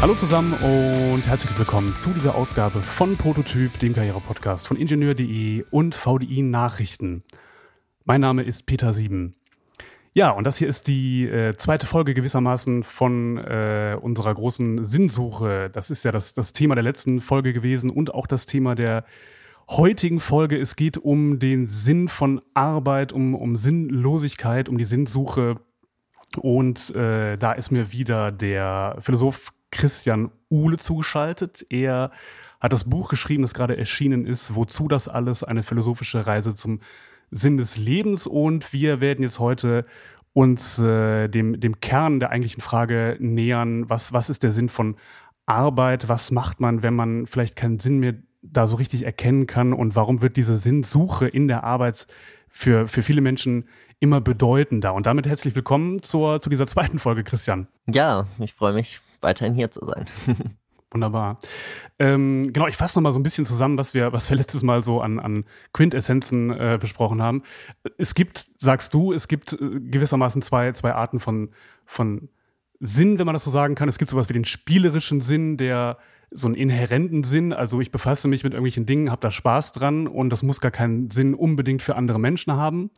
Hallo zusammen und herzlich willkommen zu dieser Ausgabe von Prototyp, dem Karriere-Podcast von Ingenieur.de und VDI Nachrichten. Mein Name ist Peter Sieben. Ja, und das hier ist die äh, zweite Folge gewissermaßen von äh, unserer großen Sinnsuche. Das ist ja das, das Thema der letzten Folge gewesen und auch das Thema der heutigen Folge. Es geht um den Sinn von Arbeit, um, um Sinnlosigkeit, um die Sinnsuche. Und äh, da ist mir wieder der Philosoph Christian Uhle zugeschaltet. Er hat das Buch geschrieben, das gerade erschienen ist, Wozu das alles? Eine philosophische Reise zum Sinn des Lebens. Und wir werden jetzt heute uns äh, dem, dem Kern der eigentlichen Frage nähern. Was, was ist der Sinn von Arbeit? Was macht man, wenn man vielleicht keinen Sinn mehr da so richtig erkennen kann? Und warum wird diese Sinnsuche in der Arbeit für, für viele Menschen immer bedeutender? Und damit herzlich willkommen zur, zu dieser zweiten Folge, Christian. Ja, ich freue mich weiterhin hier zu sein. Wunderbar. Ähm, genau, ich fasse nochmal so ein bisschen zusammen, was wir, was wir letztes Mal so an, an Quintessenzen äh, besprochen haben. Es gibt, sagst du, es gibt äh, gewissermaßen zwei, zwei Arten von, von Sinn, wenn man das so sagen kann. Es gibt sowas wie den spielerischen Sinn, der so einen inhärenten Sinn, also ich befasse mich mit irgendwelchen Dingen, habe da Spaß dran und das muss gar keinen Sinn unbedingt für andere Menschen haben.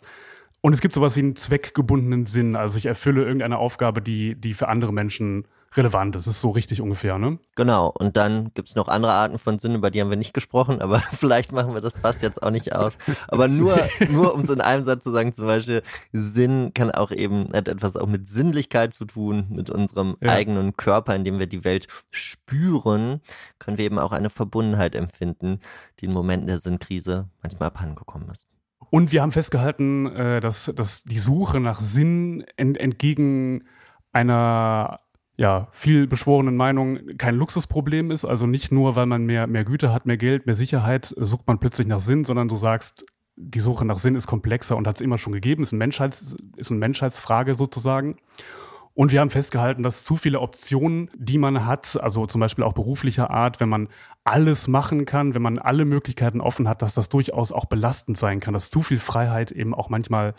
Und es gibt sowas wie einen zweckgebundenen Sinn, also ich erfülle irgendeine Aufgabe, die, die für andere Menschen relevant. Das ist so richtig ungefähr, ne? Genau. Und dann gibt's noch andere Arten von Sinn, über die haben wir nicht gesprochen, aber vielleicht machen wir das fast jetzt auch nicht aus. Aber nur, nur um es in einem Satz zu sagen, zum Beispiel, Sinn kann auch eben, hat etwas auch mit Sinnlichkeit zu tun, mit unserem ja. eigenen Körper, in dem wir die Welt spüren, können wir eben auch eine Verbundenheit empfinden, die in Momenten der Sinnkrise manchmal abhandengekommen ist. Und wir haben festgehalten, äh, dass, dass die Suche nach Sinn entgegen einer ja, viel beschworenen Meinung kein Luxusproblem ist. Also nicht nur, weil man mehr, mehr Güter hat, mehr Geld, mehr Sicherheit, sucht man plötzlich nach Sinn, sondern du sagst, die Suche nach Sinn ist komplexer und hat es immer schon gegeben, ist, ein Menschheits, ist eine Menschheitsfrage sozusagen. Und wir haben festgehalten, dass zu viele Optionen, die man hat, also zum Beispiel auch beruflicher Art, wenn man alles machen kann, wenn man alle Möglichkeiten offen hat, dass das durchaus auch belastend sein kann, dass zu viel Freiheit eben auch manchmal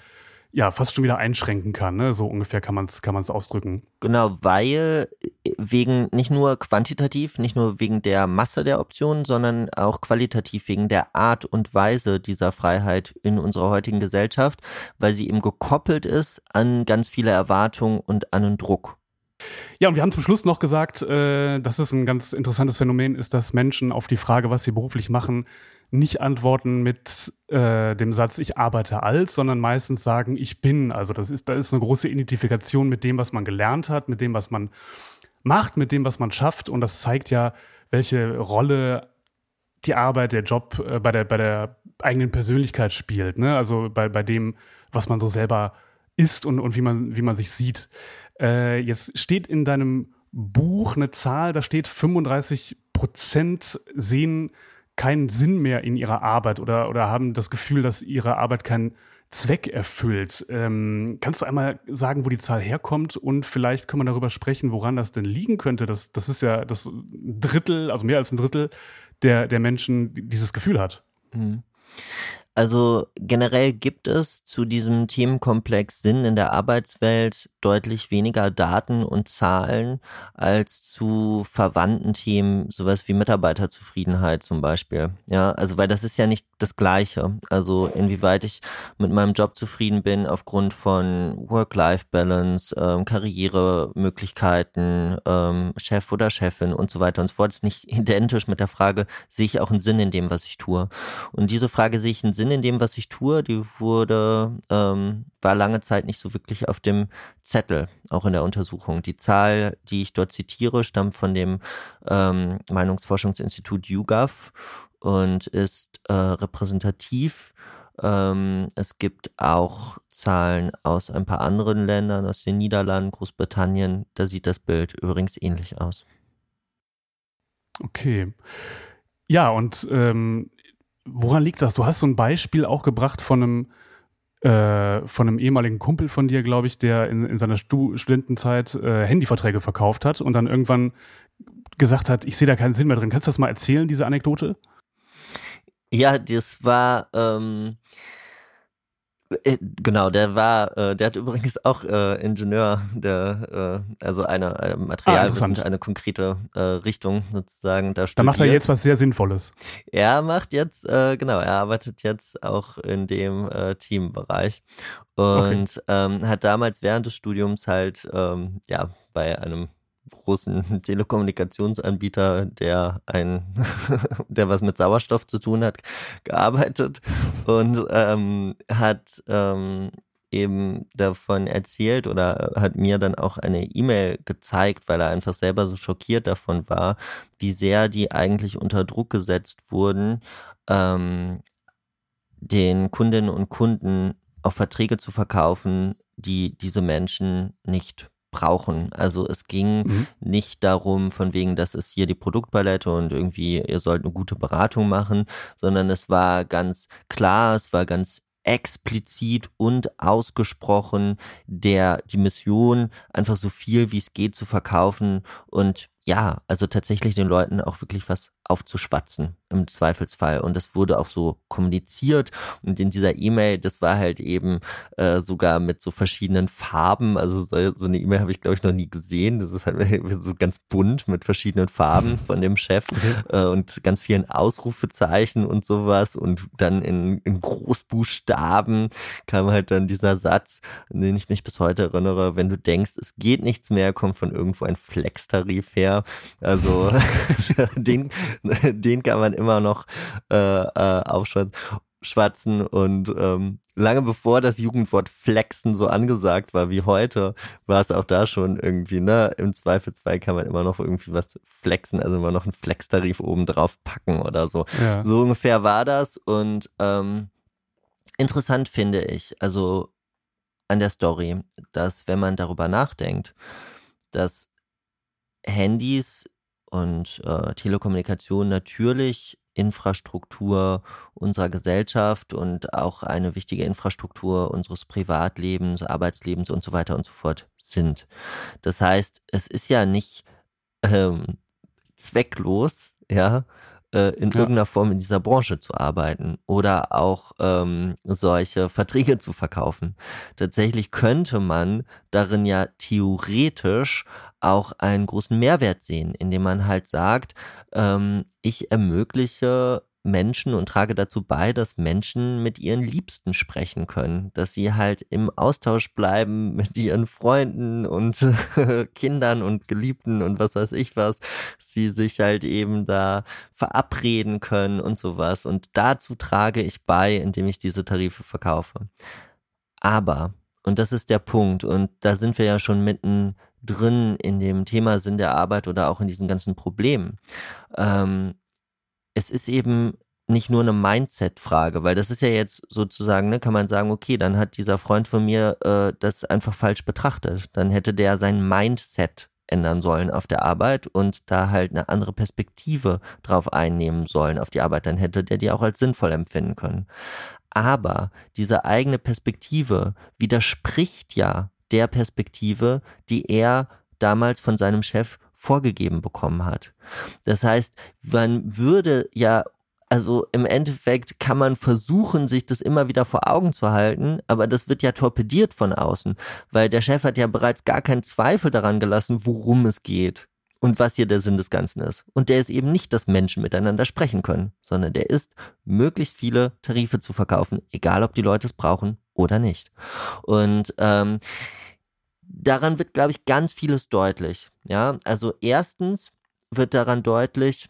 ja fast schon wieder einschränken kann. Ne? So ungefähr kann man es kann man's ausdrücken. Genau, weil äh, wegen nicht nur quantitativ, nicht nur wegen der Masse der Optionen, sondern auch qualitativ wegen der Art und Weise dieser Freiheit in unserer heutigen Gesellschaft, weil sie eben gekoppelt ist an ganz viele Erwartungen und an einen Druck. Ja, und wir haben zum Schluss noch gesagt, äh, dass es ein ganz interessantes Phänomen ist, dass Menschen auf die Frage, was sie beruflich machen, nicht antworten mit äh, dem Satz, ich arbeite als, sondern meistens sagen, ich bin. Also das ist, da ist eine große Identifikation mit dem, was man gelernt hat, mit dem, was man macht, mit dem, was man schafft. Und das zeigt ja, welche Rolle die Arbeit, der Job äh, bei, der, bei der eigenen Persönlichkeit spielt. Ne? Also bei, bei dem, was man so selber ist und, und wie, man, wie man sich sieht. Äh, jetzt steht in deinem Buch eine Zahl, da steht 35 Prozent sehen keinen Sinn mehr in ihrer Arbeit oder, oder haben das Gefühl, dass ihre Arbeit keinen Zweck erfüllt. Ähm, kannst du einmal sagen, wo die Zahl herkommt und vielleicht können wir darüber sprechen, woran das denn liegen könnte? Das, das ist ja das Drittel, also mehr als ein Drittel der, der Menschen dieses Gefühl hat. Mhm. Also generell gibt es zu diesem Themenkomplex Sinn in der Arbeitswelt deutlich weniger Daten und Zahlen als zu verwandten Themen, sowas wie Mitarbeiterzufriedenheit zum Beispiel. Ja, also weil das ist ja nicht das Gleiche. Also inwieweit ich mit meinem Job zufrieden bin aufgrund von Work-Life-Balance, ähm, Karrieremöglichkeiten, ähm, Chef oder Chefin und so weiter und so fort, ist nicht identisch mit der Frage, sehe ich auch einen Sinn in dem, was ich tue? Und diese Frage, sehe ich einen Sinn in dem, was ich tue, die wurde, ähm, war lange Zeit nicht so wirklich auf dem Zettel, auch in der Untersuchung. Die Zahl, die ich dort zitiere, stammt von dem ähm, Meinungsforschungsinstitut YouGov und ist äh, repräsentativ. Ähm, es gibt auch Zahlen aus ein paar anderen Ländern, aus den Niederlanden, Großbritannien. Da sieht das Bild übrigens ähnlich aus. Okay. Ja, und ähm, Woran liegt das? Du hast so ein Beispiel auch gebracht von einem, äh, von einem ehemaligen Kumpel von dir, glaube ich, der in, in seiner Stu Studentenzeit äh, Handyverträge verkauft hat und dann irgendwann gesagt hat, ich sehe da keinen Sinn mehr drin. Kannst du das mal erzählen, diese Anekdote? Ja, das war, ähm, Äh, genau, der war, äh, der hat übrigens auch äh, Ingenieur, der, äh, also eine, eine Materialwissenschaft, ah, eine konkrete äh, Richtung sozusagen da. Da macht er jetzt was sehr Sinnvolles. Er macht jetzt, äh, genau, er arbeitet jetzt auch in dem äh, Teambereich und okay. ähm, hat damals während des Studiums halt, ähm, ja, bei einem großen Telekommunikationsanbieter, der ein, der was mit Sauerstoff zu tun hat, gearbeitet und ähm, hat ähm, eben davon erzählt oder hat mir dann auch eine E-Mail gezeigt, weil er einfach selber so schockiert davon war, wie sehr die eigentlich unter Druck gesetzt wurden, ähm, den Kundinnen und Kunden auf Verträge zu verkaufen, die diese Menschen nicht brauchen. Also es ging mhm. nicht darum, von wegen, das ist hier die Produktpalette und irgendwie, ihr sollt eine gute Beratung machen, sondern es war ganz klar, es war ganz explizit und ausgesprochen der die Mission einfach so viel wie es geht zu verkaufen und ja, also tatsächlich den Leuten auch wirklich was aufzuschwatzen im Zweifelsfall. Und das wurde auch so kommuniziert. Und in dieser E-Mail, das war halt eben äh, sogar mit so verschiedenen Farben. Also so, so eine E-Mail habe ich, glaube ich, noch nie gesehen. Das ist halt so ganz bunt mit verschiedenen Farben von dem Chef äh, und ganz vielen Ausrufezeichen und sowas. Und dann in, in Großbuchstaben kam halt dann dieser Satz, an den ich mich bis heute erinnere, wenn du denkst, es geht nichts mehr, kommt von irgendwo ein Flex-Tarif her. Also den, den kann man immer noch äh, äh, aufschwatzen. Und ähm, lange bevor das Jugendwort Flexen so angesagt war wie heute, war es auch da schon irgendwie, ne? Im Zweifelsfall kann man immer noch irgendwie was flexen, also immer noch einen Flex-Tarif oben drauf packen oder so. Ja. So ungefähr war das. Und ähm, interessant finde ich, also an der Story, dass wenn man darüber nachdenkt, dass Handys und äh, Telekommunikation natürlich Infrastruktur unserer Gesellschaft und auch eine wichtige Infrastruktur unseres Privatlebens, Arbeitslebens und so weiter und so fort sind. Das heißt, es ist ja nicht ähm, zwecklos, ja, äh, in ja. irgendeiner Form in dieser Branche zu arbeiten oder auch ähm, solche Verträge zu verkaufen. Tatsächlich könnte man darin ja theoretisch auch einen großen Mehrwert sehen, indem man halt sagt, ähm, ich ermögliche Menschen und trage dazu bei, dass Menschen mit ihren Liebsten sprechen können, dass sie halt im Austausch bleiben mit ihren Freunden und Kindern und Geliebten und was weiß ich was, sie sich halt eben da verabreden können und sowas. Und dazu trage ich bei, indem ich diese Tarife verkaufe. Aber, und das ist der Punkt, und da sind wir ja schon mitten drin in dem Thema Sinn der Arbeit oder auch in diesen ganzen Problemen. Ähm, es ist eben nicht nur eine Mindset-Frage, weil das ist ja jetzt sozusagen, ne, kann man sagen, okay, dann hat dieser Freund von mir äh, das einfach falsch betrachtet. Dann hätte der sein Mindset ändern sollen auf der Arbeit und da halt eine andere Perspektive drauf einnehmen sollen auf die Arbeit. Dann hätte der die auch als sinnvoll empfinden können. Aber diese eigene Perspektive widerspricht ja der Perspektive, die er damals von seinem Chef vorgegeben bekommen hat. Das heißt, man würde ja also im Endeffekt kann man versuchen, sich das immer wieder vor Augen zu halten, aber das wird ja torpediert von außen, weil der Chef hat ja bereits gar keinen Zweifel daran gelassen, worum es geht und was hier der Sinn des Ganzen ist. Und der ist eben nicht, dass Menschen miteinander sprechen können, sondern der ist, möglichst viele Tarife zu verkaufen, egal ob die Leute es brauchen oder nicht. Und ähm, daran wird, glaube ich, ganz vieles deutlich. Ja, also erstens wird daran deutlich,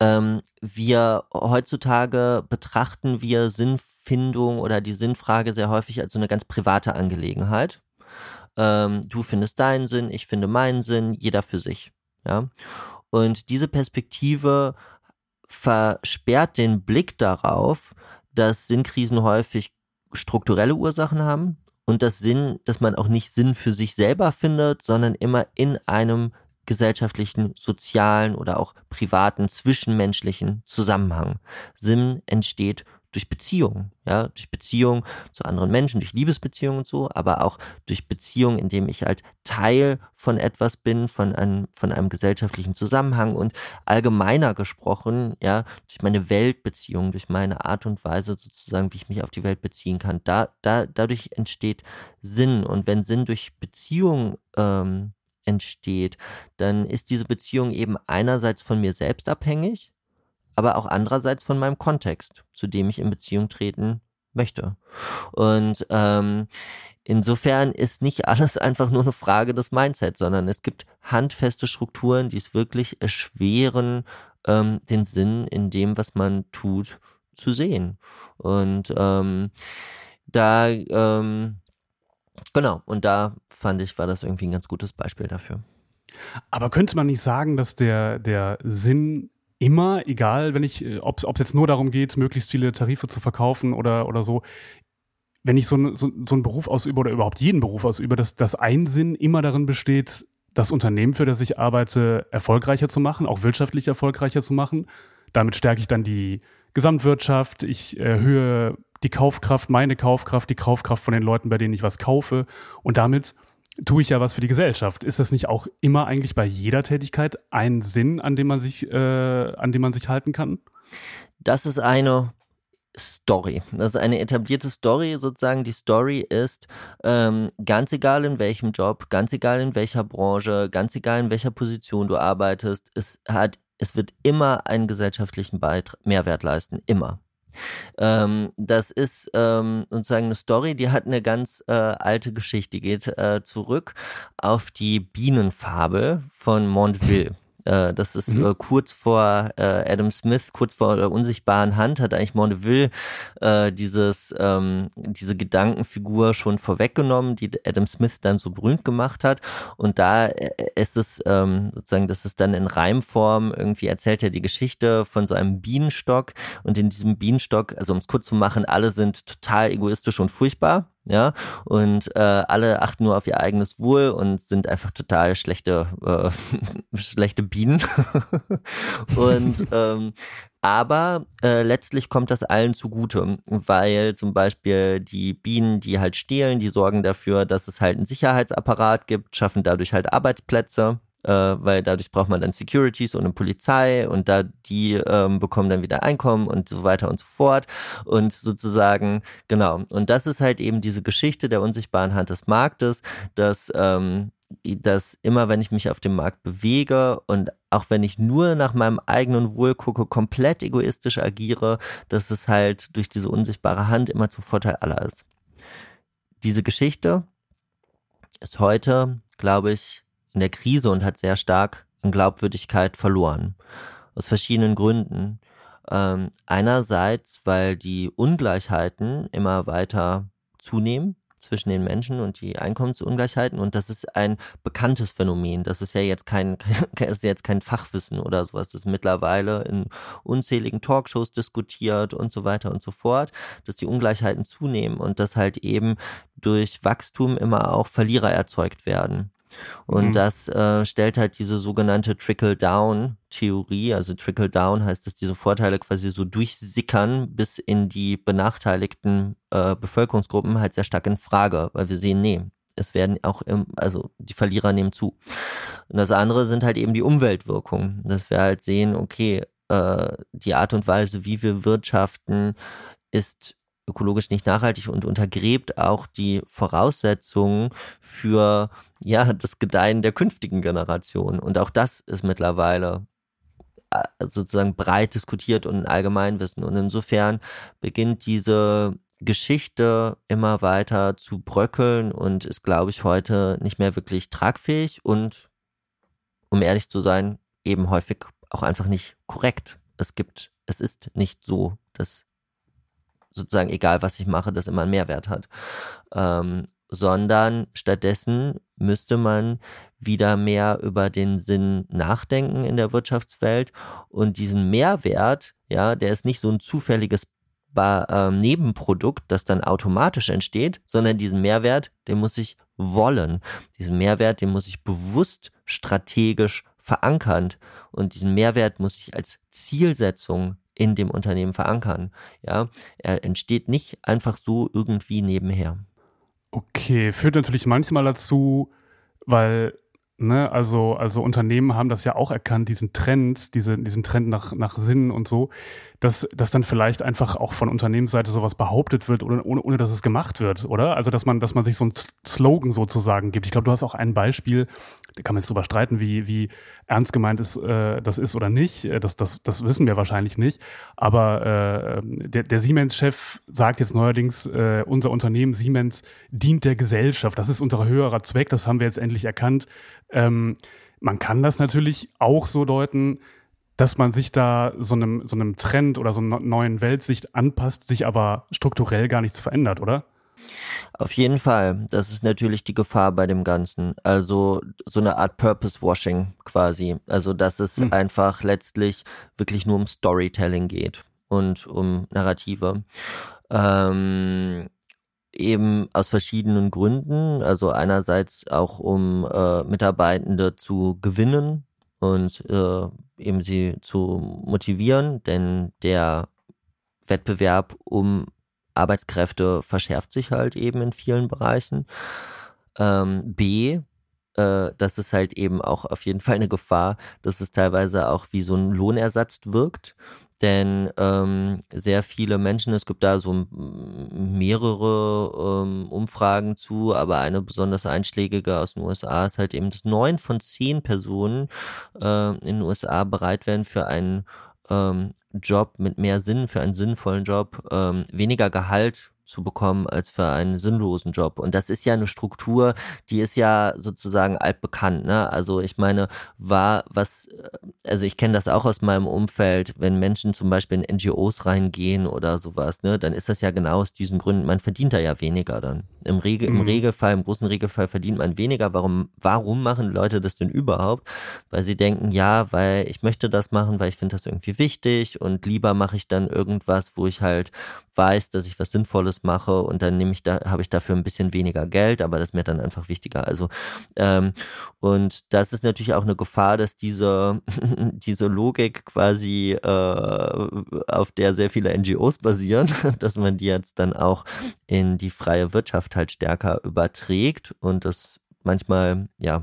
ähm, wir heutzutage betrachten wir Sinnfindung oder die Sinnfrage sehr häufig als so eine ganz private Angelegenheit. Ähm, du findest deinen Sinn, ich finde meinen Sinn, jeder für sich. Ja, und diese Perspektive versperrt den Blick darauf, dass Sinnkrisen häufig strukturelle Ursachen haben, und das Sinn, dass man auch nicht Sinn für sich selber findet, sondern immer in einem gesellschaftlichen, sozialen oder auch privaten, zwischenmenschlichen Zusammenhang. Sinn entsteht durch Beziehungen, ja, durch Beziehungen zu anderen Menschen, durch Liebesbeziehungen und so, aber auch durch Beziehungen, indem ich halt Teil von etwas bin, von einem, von einem gesellschaftlichen Zusammenhang und allgemeiner gesprochen, ja, durch meine Weltbeziehung, durch meine Art und Weise sozusagen, wie ich mich auf die Welt beziehen kann. Da, da, dadurch entsteht Sinn und wenn Sinn durch Beziehung ähm, entsteht, dann ist diese Beziehung eben einerseits von mir selbst abhängig, aber auch andererseits von meinem Kontext, zu dem ich in Beziehung treten möchte. Und ähm, insofern ist nicht alles einfach nur eine Frage des Mindsets, sondern es gibt handfeste Strukturen, die es wirklich erschweren, ähm, den Sinn in dem, was man tut, zu sehen. Und ähm, da, ähm, genau, und da fand ich, war das irgendwie ein ganz gutes Beispiel dafür. Aber könnte man nicht sagen, dass der, der Sinn immer, egal, wenn ich, äh, ob es jetzt nur darum geht, möglichst viele Tarife zu verkaufen oder, oder so, wenn ich so, so, so einen Beruf ausübe oder überhaupt jeden Beruf ausübe, dass das Einsinn immer darin besteht, das Unternehmen, für das ich arbeite, erfolgreicher zu machen, auch wirtschaftlich erfolgreicher zu machen. Damit stärke ich dann die Gesamtwirtschaft, ich erhöhe die Kaufkraft, meine Kaufkraft, die Kaufkraft von den Leuten, bei denen ich was kaufe. Und damit tue ich ja was für die Gesellschaft. Ist das nicht auch immer eigentlich bei jeder Tätigkeit ein Sinn, an dem man sich, äh, an dem man sich halten kann? Das ist eine Story. Das ist eine etablierte Story sozusagen. Die Story ist, ähm, ganz egal in welchem Job, ganz egal in welcher Branche, ganz egal in welcher Position du arbeitest, es hat, es wird immer einen gesellschaftlichen Beitrag, Mehrwert leisten. Immer. Ähm, das ist ähm, sozusagen eine Story, die hat eine ganz äh, alte Geschichte, geht äh, zurück auf die Bienenfabel von Montville. Äh, das ist mhm. äh, kurz vor äh, Adam Smith, kurz vor der unsichtbaren Hand, hat eigentlich Mondeville äh, dieses, ähm, diese Gedankenfigur schon vorweggenommen, die Adam Smith dann so berühmt gemacht hat. Und da äh, ist es ähm, sozusagen, das ist dann in Reimform, irgendwie erzählt er die Geschichte von so einem Bienenstock. Und in diesem Bienenstock, also um es kurz zu machen, alle sind total egoistisch und furchtbar ja, und äh, alle achten nur auf ihr eigenes Wohl und sind einfach total schlechte, äh, schlechte Bienen. und ähm, aber äh, letztlich kommt das allen zugute, weil zum Beispiel die Bienen, die halt stehlen, die sorgen dafür, dass es halt einen Sicherheitsapparat gibt, schaffen dadurch halt Arbeitsplätze äh, weil dadurch braucht man dann Securities und eine Polizei und da die ähm, bekommen dann wieder Einkommen und so weiter und so fort und sozusagen genau und das ist halt eben diese Geschichte der unsichtbaren Hand des Marktes, dass ähm, dass immer wenn ich mich auf dem Markt bewege und auch wenn ich nur nach meinem eigenen Wohl gucke, komplett egoistisch agiere, dass es halt durch diese unsichtbare Hand immer zum Vorteil aller ist. Diese Geschichte ist heute, glaube ich, in der Krise und hat sehr stark an Glaubwürdigkeit verloren. Aus verschiedenen Gründen. Ähm, einerseits, weil die Ungleichheiten immer weiter zunehmen zwischen den Menschen und die Einkommensungleichheiten und das ist ein bekanntes Phänomen. Das ist ja jetzt kein, kein ist jetzt kein Fachwissen oder sowas. Das ist mittlerweile in unzähligen Talkshows diskutiert und so weiter und so fort, dass die Ungleichheiten zunehmen und dass halt eben durch Wachstum immer auch Verlierer erzeugt werden. Und mhm. das äh, stellt halt diese sogenannte Trickle-Down-Theorie, also Trickle-Down heißt, dass diese Vorteile quasi so durchsickern bis in die benachteiligten äh, Bevölkerungsgruppen halt sehr stark in Frage, weil wir sehen, nee, es werden auch, im, also die Verlierer nehmen zu. Und das andere sind halt eben die Umweltwirkungen, dass wir halt sehen, okay, äh, die Art und Weise, wie wir wirtschaften, ist ökologisch nicht nachhaltig und untergräbt auch die Voraussetzungen für ja das Gedeihen der künftigen Generation. Und auch das ist mittlerweile äh, sozusagen breit diskutiert und ein Allgemeinwissen. Und insofern beginnt diese Geschichte immer weiter zu bröckeln und ist, glaube ich, heute nicht mehr wirklich tragfähig und, um ehrlich zu sein, eben häufig auch einfach nicht korrekt. Es gibt, es ist nicht so, dass sozusagen egal, was ich mache, das immer einen Mehrwert hat. Ähm, sondern stattdessen müsste man wieder mehr über den Sinn nachdenken in der Wirtschaftswelt und diesen Mehrwert, ja, der ist nicht so ein zufälliges ba äh, Nebenprodukt, das dann automatisch entsteht, sondern diesen Mehrwert, den muss ich wollen. Diesen Mehrwert, den muss ich bewusst strategisch verankern und diesen Mehrwert muss ich als Zielsetzung in dem Unternehmen verankern. Ja, er entsteht nicht einfach so irgendwie nebenher. Okay, führt natürlich manchmal dazu, weil Ne, also, also Unternehmen haben das ja auch erkannt, diesen Trend, diese, diesen Trend nach, nach Sinn und so, dass, dass dann vielleicht einfach auch von Unternehmensseite sowas behauptet wird, ohne, ohne, ohne dass es gemacht wird, oder? Also, dass man, dass man sich so ein Slogan sozusagen gibt. Ich glaube, du hast auch ein Beispiel, da kann man jetzt drüber streiten, wie, wie ernst gemeint ist, äh, das ist oder nicht. Äh, das, das, das wissen wir wahrscheinlich nicht. Aber äh, der, der Siemens-Chef sagt jetzt neuerdings, äh, unser Unternehmen Siemens dient der Gesellschaft. Das ist unser höherer Zweck, das haben wir jetzt endlich erkannt ähm, man kann das natürlich auch so deuten, dass man sich da so einem, so einem Trend oder so einer neuen Weltsicht anpasst, sich aber strukturell gar nichts verändert, oder? Auf jeden Fall. Das ist natürlich die Gefahr bei dem Ganzen. Also so eine Art Purpose-Washing quasi. Also dass es hm. einfach letztlich wirklich nur um Storytelling geht und um Narrative. Ähm, eben aus verschiedenen Gründen. Also einerseits auch um äh, Mitarbeitende zu gewinnen und äh, eben sie zu motivieren, denn der Wettbewerb um Arbeitskräfte verschärft sich halt eben in vielen Bereichen. Ähm, B, äh, das ist halt eben auch auf jeden Fall eine Gefahr, dass es teilweise auch wie so ein Lohnersatz wirkt denn ähm, sehr viele Menschen, es gibt da so mehrere ähm, Umfragen zu, aber eine besonders einschlägige aus den USA ist halt eben, dass neun von zehn Personen äh, in den USA bereit wären für einen ähm, Job mit mehr Sinn, für einen sinnvollen Job, ähm, weniger Gehalt zu bekommen als für einen sinnlosen Job. Und das ist ja eine Struktur, die ist ja sozusagen altbekannt. Ne? Also ich meine, war was, äh, also ich kenne das auch aus meinem Umfeld, wenn Menschen zum Beispiel in NGOs reingehen oder sowas, ne, dann ist das ja genau aus diesen Gründen, man verdient da ja weniger dann. Im, Regel, mhm. im Regelfall, im großen Regelfall verdient man weniger. Warum, warum machen Leute das denn überhaupt? Weil sie denken, ja, weil ich möchte das machen, weil ich finde das irgendwie wichtig und lieber mache ich dann irgendwas, wo ich halt weiß, dass ich was Sinnvolles mache und dann nehme ich da, habe ich dafür ein bisschen weniger Geld, aber das ist mir dann einfach wichtiger. Also ähm, und das ist natürlich auch eine Gefahr, dass diese diese Logik quasi äh, auf der sehr viele NGOs basieren, dass man die jetzt dann auch in die freie Wirtschaft halt stärker überträgt und das manchmal ja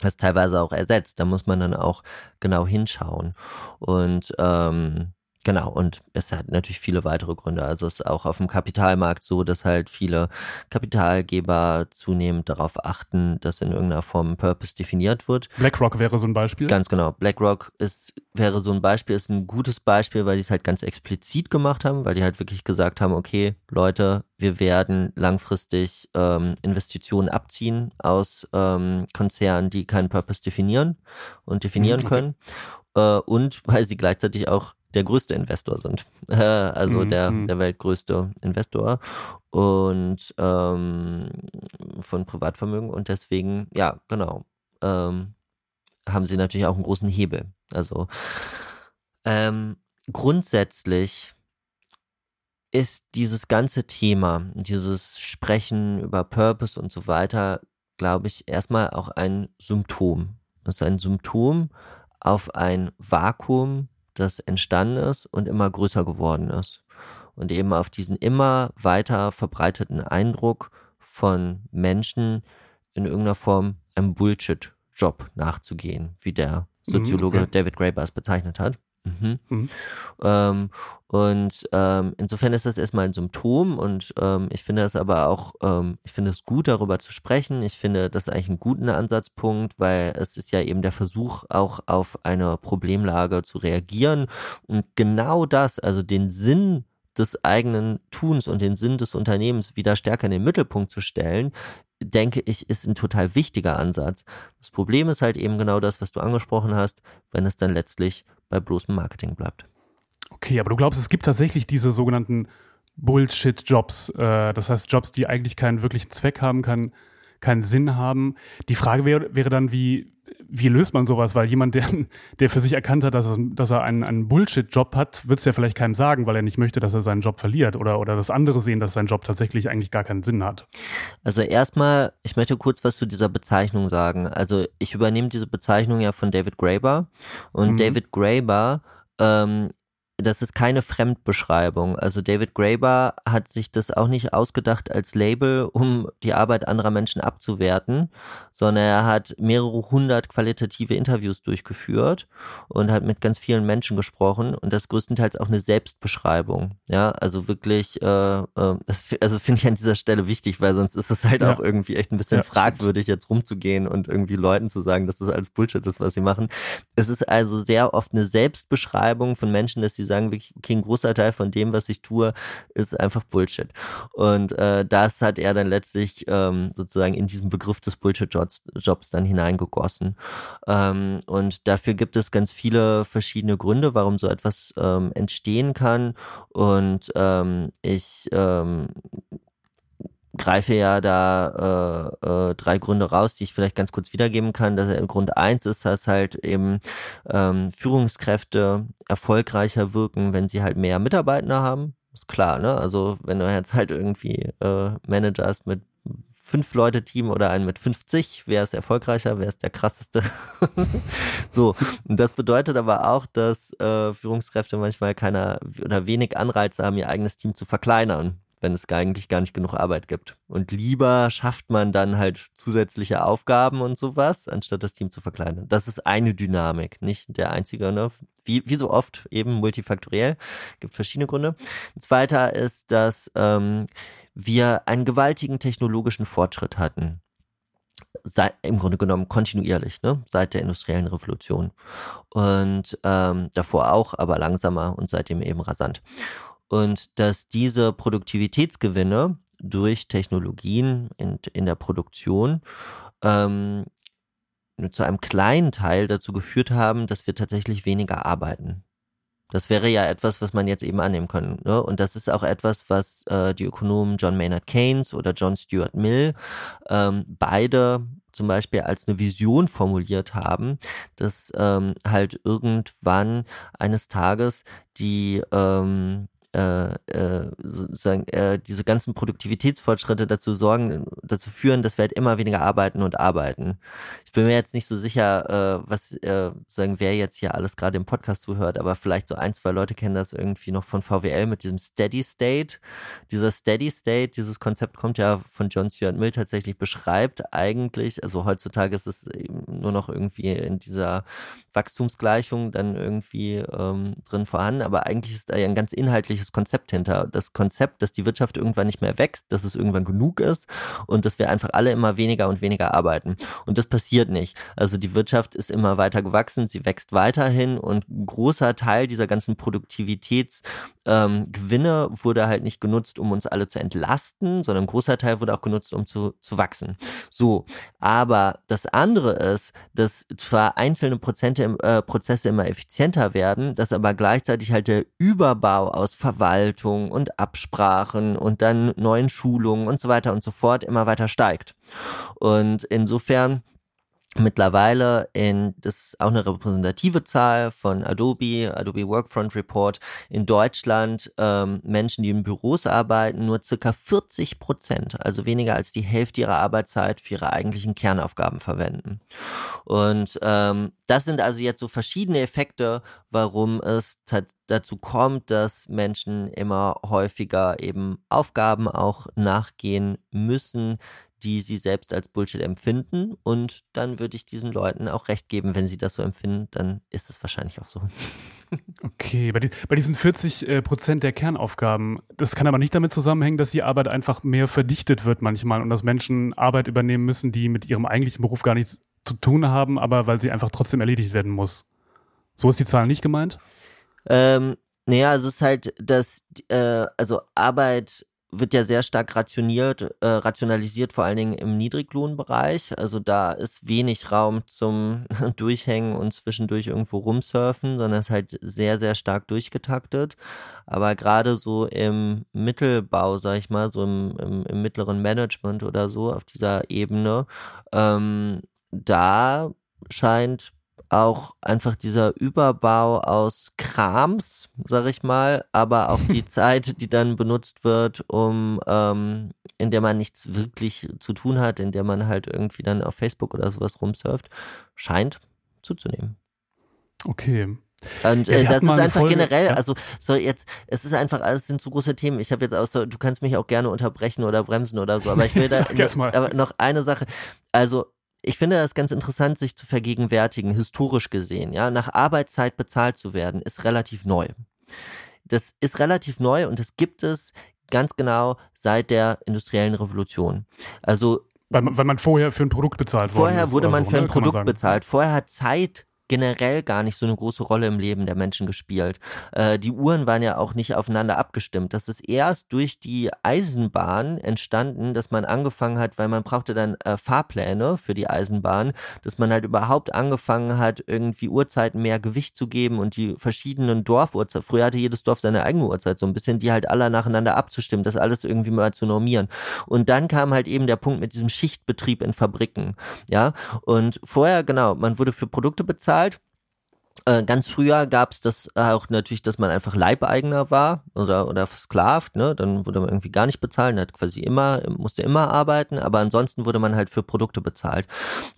das teilweise auch ersetzt. Da muss man dann auch genau hinschauen und ähm, Genau, und es hat natürlich viele weitere Gründe. Also es ist auch auf dem Kapitalmarkt so, dass halt viele Kapitalgeber zunehmend darauf achten, dass in irgendeiner Form ein Purpose definiert wird. BlackRock wäre so ein Beispiel. Ganz genau. BlackRock ist, wäre so ein Beispiel, ist ein gutes Beispiel, weil die es halt ganz explizit gemacht haben, weil die halt wirklich gesagt haben, okay, Leute, wir werden langfristig ähm, Investitionen abziehen aus ähm, Konzernen, die keinen Purpose definieren und definieren mhm, okay. können. Äh, und weil sie gleichzeitig auch der größte Investor sind. also mhm. der, mhm. der weltgrößte Investor und ähm, von Privatvermögen und deswegen, ja, genau, ähm, haben sie natürlich auch einen großen Hebel. Also ähm, grundsätzlich ist dieses ganze Thema, dieses Sprechen über Purpose und so weiter, glaube ich, erstmal auch ein Symptom. Das ist ein Symptom auf ein Vakuum das entstanden ist und immer größer geworden ist. Und eben auf diesen immer weiter verbreiteten Eindruck von Menschen in irgendeiner Form einem Bullshit-Job nachzugehen, wie der mhm, Soziologe okay. David Graeber es bezeichnet hat. Mhm. Mhm. Ähm, und ähm, insofern ist das erstmal ein Symptom und ähm, ich finde es aber auch, ähm, ich finde es gut, darüber zu sprechen. Ich finde das eigentlich einen guten Ansatzpunkt, weil es ist ja eben der Versuch, auch auf eine Problemlage zu reagieren. Und genau das, also den Sinn des eigenen Tuns und den Sinn des Unternehmens wieder stärker in den Mittelpunkt zu stellen, denke ich, ist ein total wichtiger Ansatz. Das Problem ist halt eben genau das, was du angesprochen hast, wenn es dann letztlich bei bloßem Marketing bleibt. Okay, aber du glaubst, es gibt tatsächlich diese sogenannten Bullshit-Jobs, äh, das heißt Jobs, die eigentlich keinen wirklichen Zweck haben, keinen, keinen Sinn haben. Die Frage wäre, wäre dann, wie, wie löst man sowas? Weil jemand, der, der für sich erkannt hat, dass er, dass er einen, einen Bullshit-Job hat, wird es ja vielleicht keinem sagen, weil er nicht möchte, dass er seinen Job verliert oder, oder dass andere sehen, dass sein Job tatsächlich eigentlich gar keinen Sinn hat. Also erstmal, ich möchte kurz was zu dieser Bezeichnung sagen. Also ich übernehme diese Bezeichnung ja von David Graeber und mhm. David Graeber ähm, das ist keine Fremdbeschreibung. Also David Graeber hat sich das auch nicht ausgedacht als Label, um die Arbeit anderer Menschen abzuwerten, sondern er hat mehrere hundert qualitative Interviews durchgeführt und hat mit ganz vielen Menschen gesprochen und das größtenteils auch eine Selbstbeschreibung. Ja, also wirklich, äh, äh, das, also finde ich an dieser Stelle wichtig, weil sonst ist es halt ja. auch irgendwie echt ein bisschen ja, fragwürdig, jetzt rumzugehen und irgendwie Leuten zu sagen, dass das alles Bullshit ist, was sie machen. Es ist also sehr oft eine Selbstbeschreibung von Menschen, dass sie sagen wirklich, okay, ein großer Teil von dem, was ich tue, ist einfach Bullshit. Und äh, das hat er dann letztlich ähm, sozusagen in diesen Begriff des Bullshit-Jobs Jobs dann hineingegossen. Ähm, und dafür gibt es ganz viele verschiedene Gründe, warum so etwas ähm, entstehen kann. Und ähm, ich ähm, greife ja da äh, äh, drei Gründe raus, die ich vielleicht ganz kurz wiedergeben kann. Dass Grund eins ist, dass halt eben ähm, Führungskräfte erfolgreicher wirken, wenn sie halt mehr Mitarbeiter haben. Ist klar, ne? Also wenn du jetzt halt irgendwie äh, Manager hast mit fünf Leute Team oder einen mit 50, wer ist erfolgreicher, wer ist der krasseste. so, und das bedeutet aber auch, dass äh, Führungskräfte manchmal keiner oder wenig Anreize haben, ihr eigenes Team zu verkleinern wenn es eigentlich gar nicht genug Arbeit gibt. Und lieber schafft man dann halt zusätzliche Aufgaben und sowas, anstatt das Team zu verkleinern. Das ist eine Dynamik, nicht der einzige, ne? Wie, wie so oft eben multifaktoriell. Gibt verschiedene Gründe. Ein zweiter ist, dass ähm, wir einen gewaltigen technologischen Fortschritt hatten. Seit, im Grunde genommen kontinuierlich, ne? seit der industriellen Revolution. Und ähm, davor auch, aber langsamer und seitdem eben rasant und dass diese Produktivitätsgewinne durch Technologien in, in der Produktion ähm, zu einem kleinen Teil dazu geführt haben, dass wir tatsächlich weniger arbeiten. Das wäre ja etwas, was man jetzt eben annehmen kann. Ne? Und das ist auch etwas, was äh, die Ökonomen John Maynard Keynes oder John Stuart Mill ähm, beide zum Beispiel als eine Vision formuliert haben, dass ähm, halt irgendwann eines Tages die ähm, äh, äh, sozusagen äh, diese ganzen Produktivitätsfortschritte dazu sorgen, dazu führen, dass wir halt immer weniger arbeiten und arbeiten. Ich bin mir jetzt nicht so sicher, äh, was äh, sozusagen wer jetzt hier alles gerade im Podcast zuhört, aber vielleicht so ein, zwei Leute kennen das irgendwie noch von VWL mit diesem Steady State. Dieser Steady State, dieses Konzept kommt ja von John Stuart Mill tatsächlich beschreibt eigentlich, also heutzutage ist es nur noch irgendwie in dieser Wachstumsgleichung dann irgendwie ähm, drin vorhanden, aber eigentlich ist da ja ein ganz inhaltliches wirtschaftliches Konzept hinter. Das Konzept, dass die Wirtschaft irgendwann nicht mehr wächst, dass es irgendwann genug ist und dass wir einfach alle immer weniger und weniger arbeiten. Und das passiert nicht. Also die Wirtschaft ist immer weiter gewachsen, sie wächst weiterhin und ein großer Teil dieser ganzen Produktivitätsgewinne ähm, wurde halt nicht genutzt, um uns alle zu entlasten, sondern ein großer Teil wurde auch genutzt, um zu, zu wachsen. So, aber das andere ist, dass zwar einzelne Prozente, äh, Prozesse immer effizienter werden, dass aber gleichzeitig halt der Überbau aus Ver Verwaltung und Absprachen und dann neuen Schulungen und so weiter und so fort immer weiter steigt. Und insofern mittlerweile in, das ist auch eine repräsentative Zahl von Adobe, Adobe Workfront Report, in Deutschland ähm, Menschen, die in Büros arbeiten, nur circa 40 Prozent, also weniger als die Hälfte ihrer Arbeitszeit für ihre eigentlichen Kernaufgaben verwenden. Und ähm, das sind also jetzt so verschiedene Effekte, warum es dazu kommt, dass Menschen immer häufiger eben Aufgaben auch nachgehen müssen, die sie selbst als Bullshit empfinden. Und dann würde ich diesen Leuten auch recht geben, wenn sie das so empfinden, dann ist es wahrscheinlich auch so. Okay, bei, die, bei diesen 40 äh, Prozent der Kernaufgaben, das kann aber nicht damit zusammenhängen, dass die Arbeit einfach mehr verdichtet wird manchmal und dass Menschen Arbeit übernehmen müssen, die mit ihrem eigentlichen Beruf gar nichts zu tun haben, aber weil sie einfach trotzdem erledigt werden muss. So ist die Zahl nicht gemeint? Ähm, naja, also es ist halt, dass, äh, also Arbeit wird ja sehr stark rationiert, äh, rationalisiert, vor allen Dingen im Niedriglohnbereich. Also da ist wenig Raum zum Durchhängen und zwischendurch irgendwo rumsurfen, sondern es ist halt sehr, sehr stark durchgetaktet. Aber gerade so im Mittelbau, sag ich mal, so im, im, im mittleren Management oder so auf dieser Ebene, ähm, da scheint auch einfach dieser Überbau aus Krams, sag ich mal, aber auch die Zeit, die dann benutzt wird, um ähm, in der man nichts wirklich zu tun hat, in der man halt irgendwie dann auf Facebook oder sowas rumsurft, scheint zuzunehmen. Okay. Und äh, das ist einfach Folge, generell, ja. also so jetzt, es ist einfach, alles sind so große Themen. Ich habe jetzt auch so, du kannst mich auch gerne unterbrechen oder bremsen oder so, aber ich will da aber noch eine Sache. Also ich finde das ganz interessant, sich zu vergegenwärtigen, historisch gesehen. Ja, nach Arbeitszeit bezahlt zu werden, ist relativ neu. Das ist relativ neu und es gibt es ganz genau seit der industriellen Revolution. Also weil man, weil man vorher für ein Produkt bezahlt wurde. Vorher wurde man so, für ein ne? Produkt bezahlt. Vorher hat Zeit generell gar nicht so eine große Rolle im Leben der Menschen gespielt. Äh, die Uhren waren ja auch nicht aufeinander abgestimmt. Das ist erst durch die Eisenbahn entstanden, dass man angefangen hat, weil man brauchte dann äh, Fahrpläne für die Eisenbahn, dass man halt überhaupt angefangen hat, irgendwie Uhrzeiten mehr Gewicht zu geben und die verschiedenen Dorfuhrzeiten. Früher hatte jedes Dorf seine eigene Uhrzeit, so ein bisschen die halt alle nacheinander abzustimmen, das alles irgendwie mal zu normieren. Und dann kam halt eben der Punkt mit diesem Schichtbetrieb in Fabriken. Ja, und vorher, genau, man wurde für Produkte bezahlt bezahlt. Äh, ganz früher gab es das auch natürlich, dass man einfach Leibeigener war oder, oder versklavt, ne? Dann wurde man irgendwie gar nicht bezahlt, hat quasi immer, musste immer arbeiten, aber ansonsten wurde man halt für Produkte bezahlt.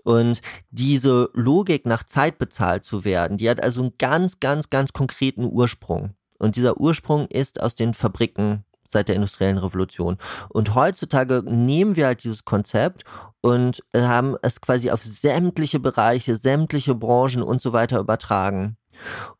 Und diese Logik, nach Zeit bezahlt zu werden, die hat also einen ganz, ganz, ganz konkreten Ursprung. Und dieser Ursprung ist aus den Fabriken seit der industriellen Revolution. Und heutzutage nehmen wir halt dieses Konzept und haben es quasi auf sämtliche Bereiche, sämtliche Branchen und so weiter übertragen.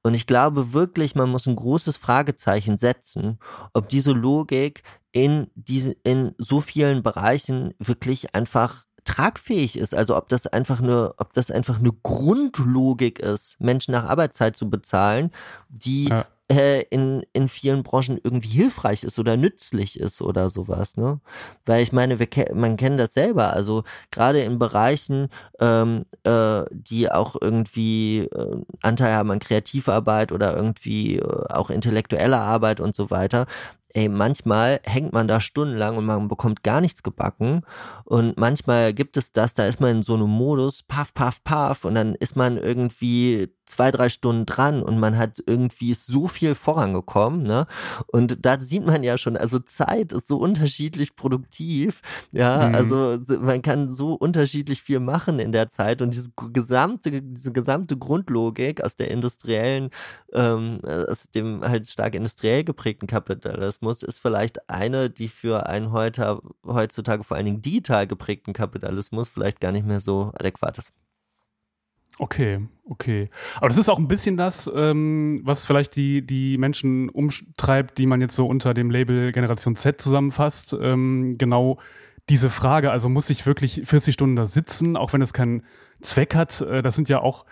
Und ich glaube wirklich, man muss ein großes Fragezeichen setzen, ob diese Logik in, diese, in so vielen Bereichen wirklich einfach tragfähig ist. Also ob das einfach eine, ob das einfach eine Grundlogik ist, Menschen nach Arbeitszeit zu bezahlen, die ja äh, in, in vielen Branchen irgendwie hilfreich ist oder nützlich ist oder sowas, ne? Weil ich meine, wir, man kennt das selber, also gerade in Bereichen, ähm, äh, die auch irgendwie äh, Anteil haben an Kreativarbeit oder irgendwie äh, auch intellektuelle Arbeit und so weiter, ey, manchmal hängt man da stundenlang und man bekommt gar nichts gebacken. Und manchmal gibt es das, da ist man in so einem Modus, paff, paff, paff, und dann ist man irgendwie zwei, drei Stunden dran und man hat irgendwie so viel vorangekommen, ne? Und da sieht man ja schon, also Zeit ist so unterschiedlich produktiv, ja, mhm. also man kann so unterschiedlich viel machen in der Zeit und diese gesamte, diese gesamte Grundlogik aus der industriellen, ähm, aus dem halt stark industriell geprägten Kapitalismus ist vielleicht eine, die für einen heute, heutzutage vor allen Dingen digital geprägten Kapitalismus vielleicht gar nicht mehr so adäquat ist. Okay, okay. Aber das ist auch ein bisschen das, ähm, was vielleicht die, die Menschen umtreibt, die man jetzt so unter dem Label Generation Z zusammenfasst. Ähm, genau diese Frage, also muss ich wirklich 40 Stunden da sitzen, auch wenn es keinen Zweck hat. Äh, das sind ja auch,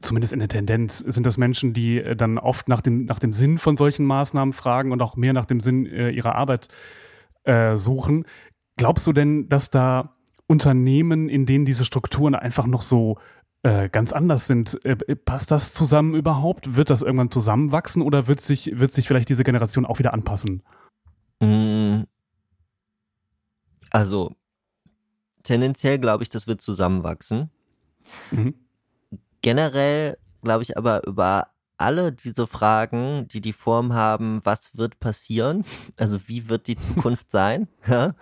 zumindest in der Tendenz, sind das Menschen, die äh, dann oft nach dem, nach dem Sinn von solchen Maßnahmen fragen und auch mehr nach dem Sinn äh, ihrer Arbeit äh, suchen. Glaubst du denn, dass da Unternehmen, in denen diese Strukturen einfach noch so äh, ganz anders sind. Äh, äh, passt das zusammen überhaupt? Wird das irgendwann zusammenwachsen oder wird sich, wird sich vielleicht diese Generation auch wieder anpassen? Mm. Also, tendenziell glaube ich, das wird zusammenwachsen. Mhm. Generell glaube ich aber über alle diese Fragen, die die Form haben, was wird passieren? Also wie wird die Zukunft sein? Ja?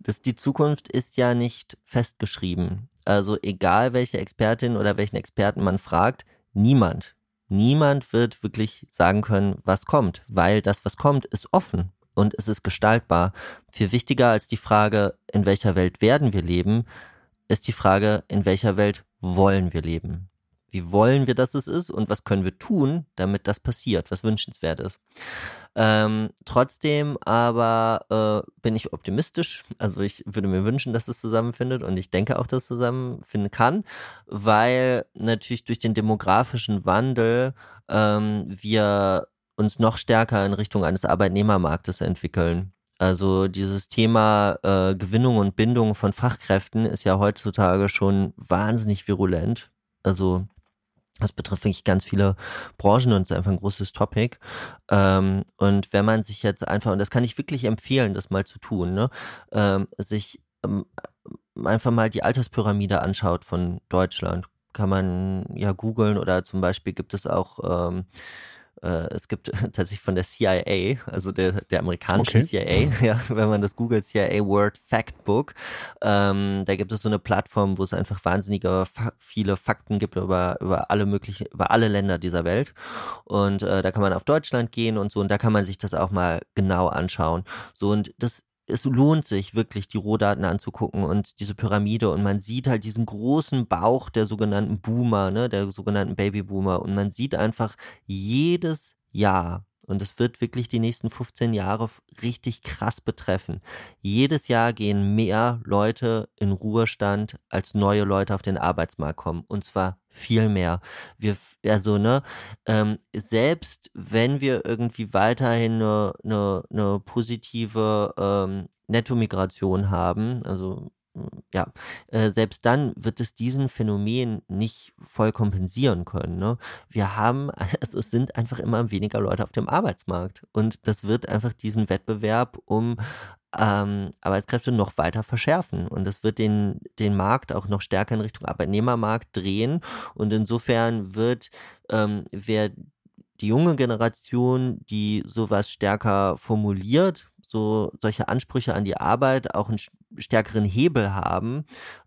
Das, die Zukunft ist ja nicht festgeschrieben. Also egal welche Expertin oder welchen Experten man fragt, niemand, niemand wird wirklich sagen können, was kommt, weil das, was kommt, ist offen und es ist gestaltbar. Viel wichtiger als die Frage, in welcher Welt werden wir leben, ist die Frage, in welcher Welt wollen wir leben. Wie wollen wir, dass es ist und was können wir tun, damit das passiert, was wünschenswert ist. Ähm, trotzdem aber äh, bin ich optimistisch. Also ich würde mir wünschen, dass es zusammenfindet und ich denke auch, dass es zusammenfinden kann, weil natürlich durch den demografischen Wandel ähm, wir uns noch stärker in Richtung eines Arbeitnehmermarktes entwickeln. Also dieses Thema äh, Gewinnung und Bindung von Fachkräften ist ja heutzutage schon wahnsinnig virulent. Also das betrifft wirklich ganz viele Branchen und ist einfach ein großes Topic. Ähm, und wenn man sich jetzt einfach, und das kann ich wirklich empfehlen, das mal zu tun, ne, ähm, sich ähm, einfach mal die Alterspyramide anschaut von Deutschland, kann man ja googeln oder zum Beispiel gibt es auch ähm, äh, es gibt tatsächlich von der CIA, also der, der amerikanischen okay. CIA, ja, wenn man das googelt, CIA World Factbook, ähm, da gibt es so eine Plattform, wo es einfach wahnsinnige fa viele Fakten gibt über, über alle möglichen, über alle Länder dieser Welt. Und äh, da kann man auf Deutschland gehen und so, und da kann man sich das auch mal genau anschauen. So, und das es lohnt sich wirklich, die Rohdaten anzugucken und diese Pyramide und man sieht halt diesen großen Bauch der sogenannten Boomer, ne, der sogenannten Babyboomer und man sieht einfach jedes Jahr und es wird wirklich die nächsten 15 Jahre richtig krass betreffen. Jedes Jahr gehen mehr Leute in Ruhestand, als neue Leute auf den Arbeitsmarkt kommen. Und zwar viel mehr. Wir, also, ne, ähm, selbst wenn wir irgendwie weiterhin eine, eine, eine positive ähm, Nettomigration haben, also ja, äh, selbst dann wird es diesen Phänomen nicht voll kompensieren können. Ne? Wir haben, also es sind einfach immer weniger Leute auf dem Arbeitsmarkt und das wird einfach diesen Wettbewerb um ähm, Arbeitskräfte noch weiter verschärfen und das wird den, den Markt auch noch stärker in Richtung Arbeitnehmermarkt drehen und insofern wird, ähm, wer die junge Generation, die sowas stärker formuliert, so solche Ansprüche an die Arbeit auch einen stärkeren Hebel haben,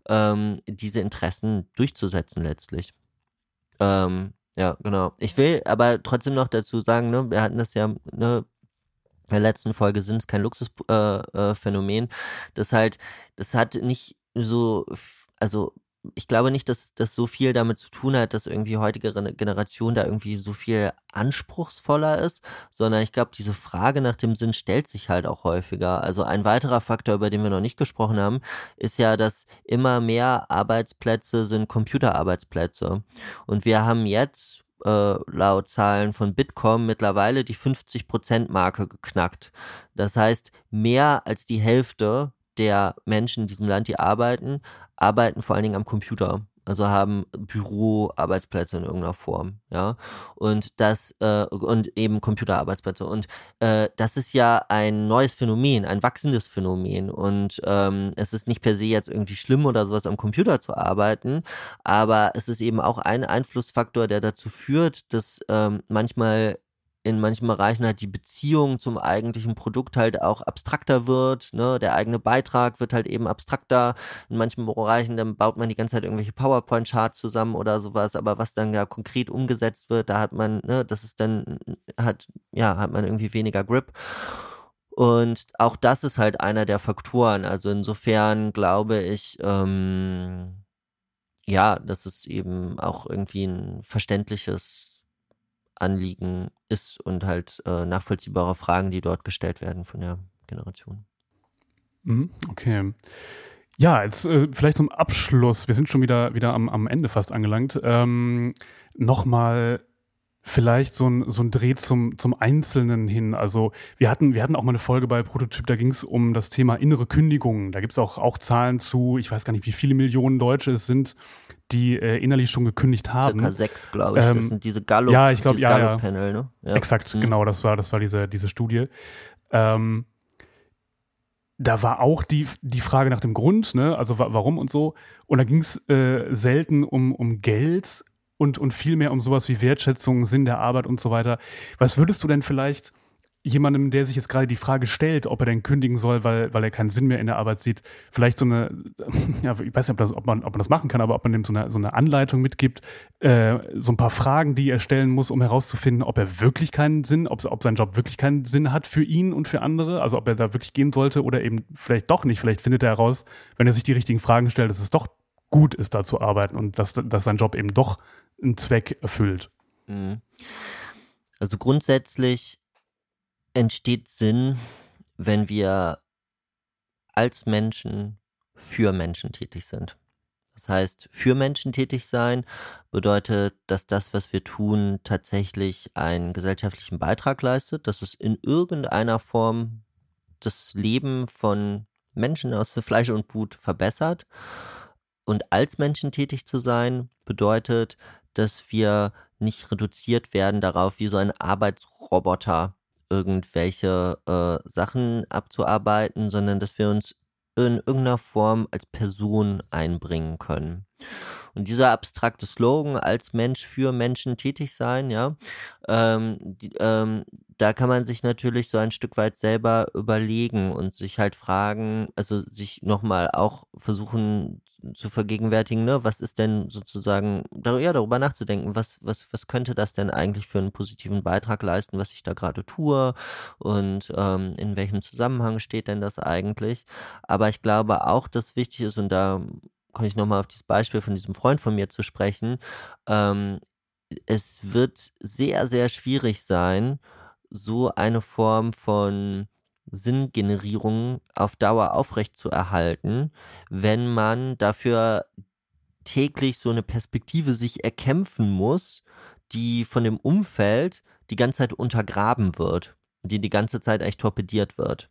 ähm, diese Interessen durchzusetzen letztlich. Ähm, ja, genau. Ich will aber trotzdem noch dazu sagen, ne, wir hatten das ja, ne, in der letzten Folge sind es kein Luxusphänomen. Äh, äh, das halt, das hat nicht so, also ich glaube nicht, dass das so viel damit zu tun hat, dass irgendwie heutige Generation da irgendwie so viel anspruchsvoller ist, sondern ich glaube, diese Frage nach dem Sinn stellt sich halt auch häufiger. Also ein weiterer Faktor, über den wir noch nicht gesprochen haben, ist ja, dass immer mehr Arbeitsplätze sind Computerarbeitsplätze. Und wir haben jetzt äh, laut Zahlen von Bitkom mittlerweile die 50%-Marke geknackt. Das heißt, mehr als die Hälfte der Menschen in diesem Land, die arbeiten, arbeiten vor allen Dingen am Computer. Also haben Büroarbeitsplätze in irgendeiner Form, ja. Und das, äh, und eben Computerarbeitsplätze. Und äh, das ist ja ein neues Phänomen, ein wachsendes Phänomen. Und ähm, es ist nicht per se jetzt irgendwie schlimm oder sowas am Computer zu arbeiten, aber es ist eben auch ein Einflussfaktor, der dazu führt, dass ähm, manchmal in manchen Bereichen halt die Beziehung zum eigentlichen Produkt halt auch abstrakter wird. Ne? Der eigene Beitrag wird halt eben abstrakter. In manchen Bereichen, dann baut man die ganze Zeit irgendwelche PowerPoint-Charts zusammen oder sowas, aber was dann ja konkret umgesetzt wird, da hat man, ne, das ist dann, hat, ja, hat man irgendwie weniger Grip. Und auch das ist halt einer der Faktoren. Also insofern glaube ich, ähm, ja, das ist eben auch irgendwie ein verständliches Anliegen ist und halt äh, nachvollziehbare Fragen, die dort gestellt werden von der Generation. Mhm, okay. Ja, jetzt äh, vielleicht zum Abschluss, wir sind schon wieder, wieder am, am Ende fast angelangt, ähm, nochmal vielleicht so ein, so ein Dreh zum, zum Einzelnen hin. Also wir hatten, wir hatten auch mal eine Folge bei Prototyp, da ging es um das Thema innere Kündigungen. Da gibt es auch, auch Zahlen zu, ich weiß gar nicht, wie viele Millionen Deutsche es sind, die äh, innerlich schon gekündigt haben. Circa sechs, glaube ich. Ähm, das sind diese Gallup, ja, ich glaube, ja, Gallup Panel, ne? Ja. Exakt, mhm. genau, das war, das war diese, diese Studie. Ähm, da war auch die, die Frage nach dem Grund, ne? also warum und so. Und da ging es äh, selten um, um Geld und, und viel mehr um sowas wie Wertschätzung, Sinn der Arbeit und so weiter. Was würdest du denn vielleicht jemandem, der sich jetzt gerade die Frage stellt, ob er denn kündigen soll, weil, weil er keinen Sinn mehr in der Arbeit sieht, vielleicht so eine, ja, ich weiß nicht, ob, das, ob, man, ob man das machen kann, aber ob man dem so eine, so eine Anleitung mitgibt, äh, so ein paar Fragen, die er stellen muss, um herauszufinden, ob er wirklich keinen Sinn, ob, ob sein Job wirklich keinen Sinn hat für ihn und für andere, also ob er da wirklich gehen sollte oder eben vielleicht doch nicht. Vielleicht findet er heraus, wenn er sich die richtigen Fragen stellt, dass es doch gut ist, da zu arbeiten und dass, dass sein Job eben doch einen Zweck erfüllt. Mhm. Also grundsätzlich entsteht Sinn, wenn wir als Menschen für Menschen tätig sind. Das heißt, für Menschen tätig sein bedeutet, dass das, was wir tun, tatsächlich einen gesellschaftlichen Beitrag leistet, dass es in irgendeiner Form das Leben von Menschen aus Fleisch und Blut verbessert. Und als Menschen tätig zu sein, bedeutet, dass wir nicht reduziert werden darauf, wie so ein Arbeitsroboter irgendwelche äh, Sachen abzuarbeiten, sondern dass wir uns in irgendeiner Form als Person einbringen können. Und dieser abstrakte Slogan als Mensch für Menschen tätig sein, ja, ähm, die, ähm, da kann man sich natürlich so ein Stück weit selber überlegen und sich halt fragen, also sich nochmal auch versuchen zu vergegenwärtigen, ne, was ist denn sozusagen, ja, darüber nachzudenken, was, was, was könnte das denn eigentlich für einen positiven Beitrag leisten, was ich da gerade tue und ähm, in welchem Zusammenhang steht denn das eigentlich. Aber ich glaube auch, dass wichtig ist, und da komme ich nochmal auf dieses Beispiel von diesem Freund von mir zu sprechen, ähm, es wird sehr, sehr schwierig sein, so eine Form von Sinngenerierung auf Dauer aufrechtzuerhalten, wenn man dafür täglich so eine Perspektive sich erkämpfen muss, die von dem Umfeld die ganze Zeit untergraben wird, die die ganze Zeit eigentlich torpediert wird.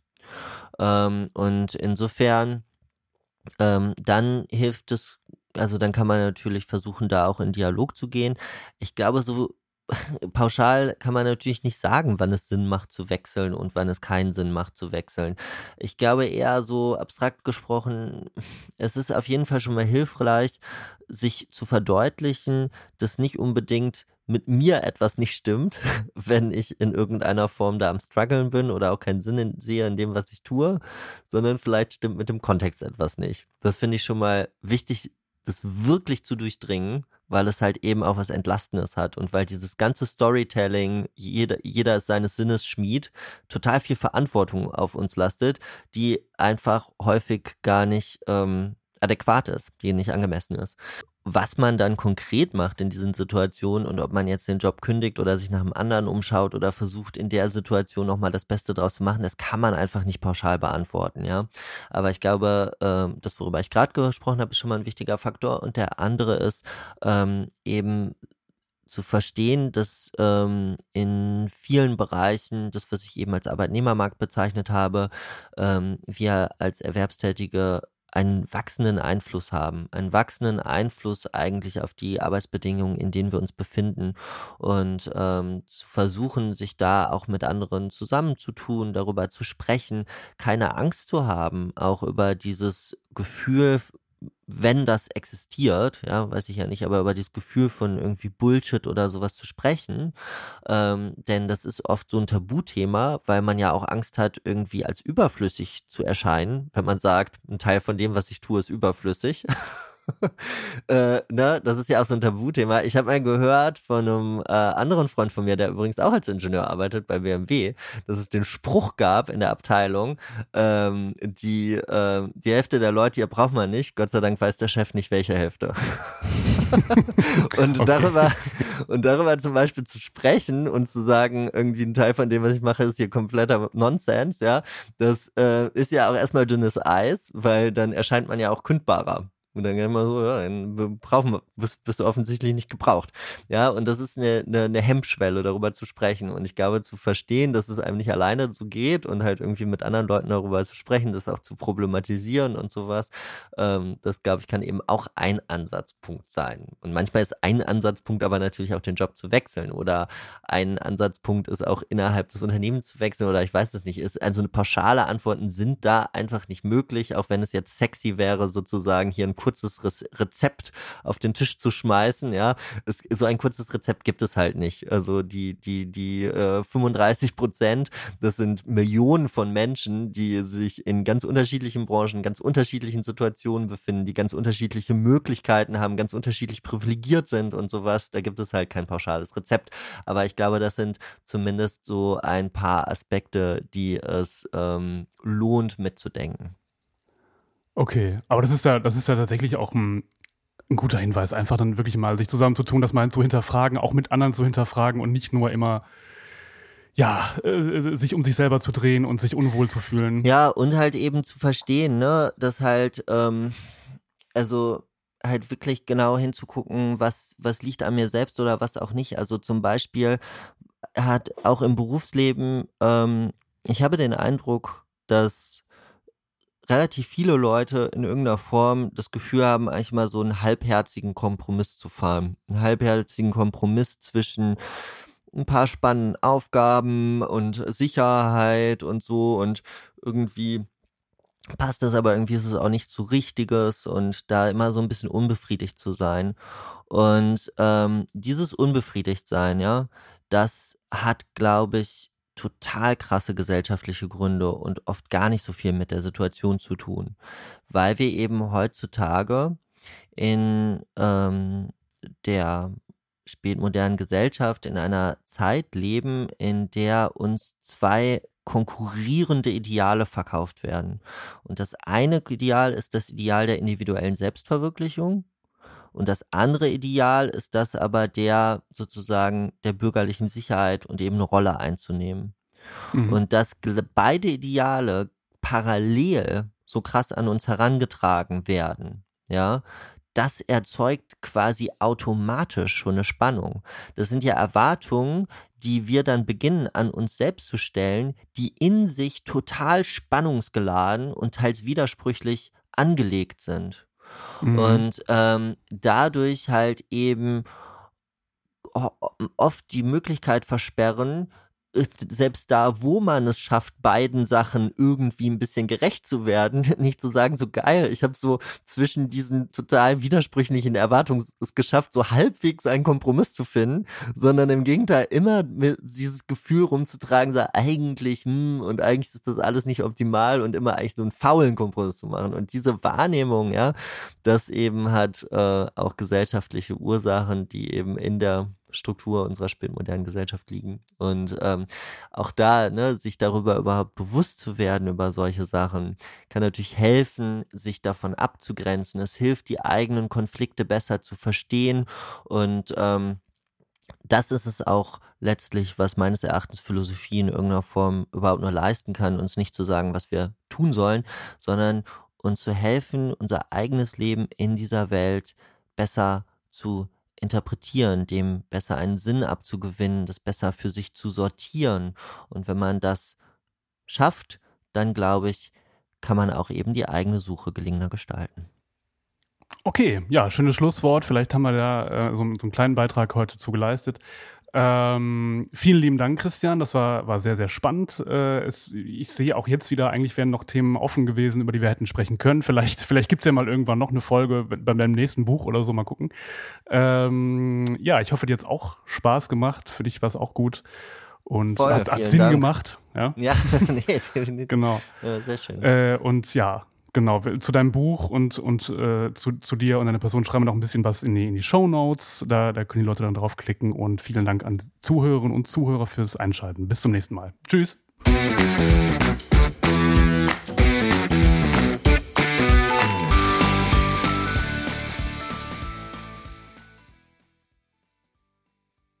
Ähm, und insofern, ähm, dann hilft es, also dann kann man natürlich versuchen, da auch in Dialog zu gehen. Ich glaube, so pauschal kann man natürlich nicht sagen, wann es Sinn macht zu wechseln und wann es keinen Sinn macht zu wechseln. Ich glaube eher so abstrakt gesprochen, es ist auf jeden Fall schon mal hilfreich, sich zu verdeutlichen, dass nicht unbedingt mit mir etwas nicht stimmt, wenn ich in irgendeiner Form da am struggeln bin oder auch keinen Sinn in, sehe in dem, was ich tue, sondern vielleicht stimmt mit dem Kontext etwas nicht. Das finde ich schon mal wichtig, das wirklich zu durchdringen, weil es halt eben auch was Entlastendes hat und weil dieses ganze Storytelling, jeder, jeder ist seines Sinnes Schmied, total viel Verantwortung auf uns lastet, die einfach häufig gar nicht ähm, adäquat ist, die nicht angemessen ist was man dann konkret macht in diesen Situationen und ob man jetzt den Job kündigt oder sich nach einem anderen umschaut oder versucht in der Situation nochmal das Beste draus zu machen, das kann man einfach nicht pauschal beantworten, ja. Aber ich glaube, äh, das, worüber ich gerade gesprochen habe, ist schon mal ein wichtiger Faktor. Und der andere ist ähm, eben zu verstehen, dass ähm, in vielen Bereichen, das, was ich eben als Arbeitnehmermarkt bezeichnet habe, ähm, wir als Erwerbstätige einen wachsenden Einfluss haben, einen wachsenden Einfluss eigentlich auf die Arbeitsbedingungen, in denen wir uns befinden und ähm, zu versuchen, sich da auch mit anderen zusammenzutun, darüber zu sprechen, keine Angst zu haben, auch über dieses Gefühl wenn das existiert, ja, weiß ich ja nicht, aber über dieses Gefühl von irgendwie Bullshit oder sowas zu sprechen, ähm, denn das ist oft so ein Tabuthema, weil man ja auch Angst hat, irgendwie als überflüssig zu erscheinen, wenn man sagt, ein Teil von dem, was ich tue, ist überflüssig. äh, ne? Das ist ja auch so ein Tabuthema. Ich habe mal gehört von einem äh, anderen Freund von mir, der übrigens auch als Ingenieur arbeitet bei BMW, dass es den Spruch gab in der Abteilung, ähm, die, äh, die Hälfte der Leute hier braucht man nicht. Gott sei Dank weiß der Chef nicht, welche Hälfte. und okay. darüber und darüber zum Beispiel zu sprechen und zu sagen, irgendwie ein Teil von dem, was ich mache, ist hier kompletter Nonsens, ja, das äh, ist ja auch erstmal dünnes Eis, weil dann erscheint man ja auch kündbarer. Und dann immer so, ja, dann brauchen wir, bist, bist, du offensichtlich nicht gebraucht. Ja, und das ist eine, eine, eine Hemmschwelle, darüber zu sprechen. Und ich glaube, zu verstehen, dass es einem nicht alleine so geht und halt irgendwie mit anderen Leuten darüber zu sprechen, das auch zu problematisieren und sowas, ähm, das glaube ich, kann eben auch ein Ansatzpunkt sein. Und manchmal ist ein Ansatzpunkt aber natürlich auch den Job zu wechseln oder ein Ansatzpunkt ist auch innerhalb des Unternehmens zu wechseln oder ich weiß es nicht. Ist, also eine pauschale Antworten sind da einfach nicht möglich, auch wenn es jetzt sexy wäre, sozusagen hier ein kurzes Rezept auf den Tisch zu schmeißen, ja. Es, so ein kurzes Rezept gibt es halt nicht. Also die, die, die äh, 35 Prozent, das sind Millionen von Menschen, die sich in ganz unterschiedlichen Branchen, ganz unterschiedlichen Situationen befinden, die ganz unterschiedliche Möglichkeiten haben, ganz unterschiedlich privilegiert sind und sowas. Da gibt es halt kein pauschales Rezept. Aber ich glaube, das sind zumindest so ein paar Aspekte, die es ähm, lohnt mitzudenken. Okay, aber das ist ja, das ist ja tatsächlich auch ein, ein guter Hinweis, einfach dann wirklich mal sich zusammenzutun, das mal zu hinterfragen, auch mit anderen zu hinterfragen und nicht nur immer ja, äh, sich um sich selber zu drehen und sich unwohl zu fühlen. Ja, und halt eben zu verstehen, ne, dass halt, ähm, also halt wirklich genau hinzugucken, was, was liegt an mir selbst oder was auch nicht. Also zum Beispiel hat auch im Berufsleben, ähm, ich habe den Eindruck, dass relativ viele Leute in irgendeiner Form das Gefühl haben, eigentlich mal so einen halbherzigen Kompromiss zu fahren. Einen halbherzigen Kompromiss zwischen ein paar spannenden Aufgaben und Sicherheit und so und irgendwie passt das, aber irgendwie ist es auch nicht so richtiges und da immer so ein bisschen unbefriedigt zu sein. Und ähm, dieses unbefriedigt sein, ja, das hat, glaube ich, total krasse gesellschaftliche Gründe und oft gar nicht so viel mit der Situation zu tun, weil wir eben heutzutage in ähm, der spätmodernen Gesellschaft in einer Zeit leben, in der uns zwei konkurrierende Ideale verkauft werden. Und das eine Ideal ist das Ideal der individuellen Selbstverwirklichung. Und das andere Ideal ist das aber der sozusagen der bürgerlichen Sicherheit und eben eine Rolle einzunehmen. Mhm. Und dass beide Ideale parallel so krass an uns herangetragen werden, ja, das erzeugt quasi automatisch schon eine Spannung. Das sind ja Erwartungen, die wir dann beginnen an uns selbst zu stellen, die in sich total spannungsgeladen und teils widersprüchlich angelegt sind. Mhm. Und ähm, dadurch halt eben oft die Möglichkeit versperren, selbst da, wo man es schafft, beiden Sachen irgendwie ein bisschen gerecht zu werden, nicht zu sagen, so geil, ich habe so zwischen diesen total widersprüchlichen Erwartungen es geschafft, so halbwegs einen Kompromiss zu finden, sondern im Gegenteil immer mit dieses Gefühl rumzutragen, so eigentlich, hm, und eigentlich ist das alles nicht optimal und immer eigentlich so einen faulen Kompromiss zu machen. Und diese Wahrnehmung, ja, das eben hat äh, auch gesellschaftliche Ursachen, die eben in der Struktur unserer spätmodernen Gesellschaft liegen. Und ähm, auch da, ne, sich darüber überhaupt bewusst zu werden über solche Sachen, kann natürlich helfen, sich davon abzugrenzen. Es hilft, die eigenen Konflikte besser zu verstehen und ähm, das ist es auch letztlich, was meines Erachtens Philosophie in irgendeiner Form überhaupt nur leisten kann, uns nicht zu sagen, was wir tun sollen, sondern uns zu helfen, unser eigenes Leben in dieser Welt besser zu interpretieren, dem besser einen Sinn abzugewinnen, das besser für sich zu sortieren. Und wenn man das schafft, dann glaube ich, kann man auch eben die eigene Suche gelingender gestalten. Okay, ja, schönes Schlusswort. Vielleicht haben wir da äh, so, so, einen kleinen Beitrag heute zu geleistet. Ähm, vielen lieben Dank, Christian. Das war, war sehr, sehr spannend. Äh, es, ich sehe auch jetzt wieder, eigentlich wären noch Themen offen gewesen, über die wir hätten sprechen können. Vielleicht, vielleicht gibt's ja mal irgendwann noch eine Folge bei deinem nächsten Buch oder so. Mal gucken. Ähm, ja, ich hoffe, dir hat's auch Spaß gemacht. Für dich war es auch gut. Und Voll, hat, hat Sinn Dank. gemacht. Ja, ja nee, definitiv. genau. Ja, sehr schön. Äh, und ja, Genau, zu deinem Buch und, und äh, zu, zu dir und deiner Person schreiben wir noch ein bisschen was in die, in die Show Notes. Da, da können die Leute dann draufklicken und vielen Dank an Zuhörerinnen und Zuhörer fürs Einschalten. Bis zum nächsten Mal. Tschüss.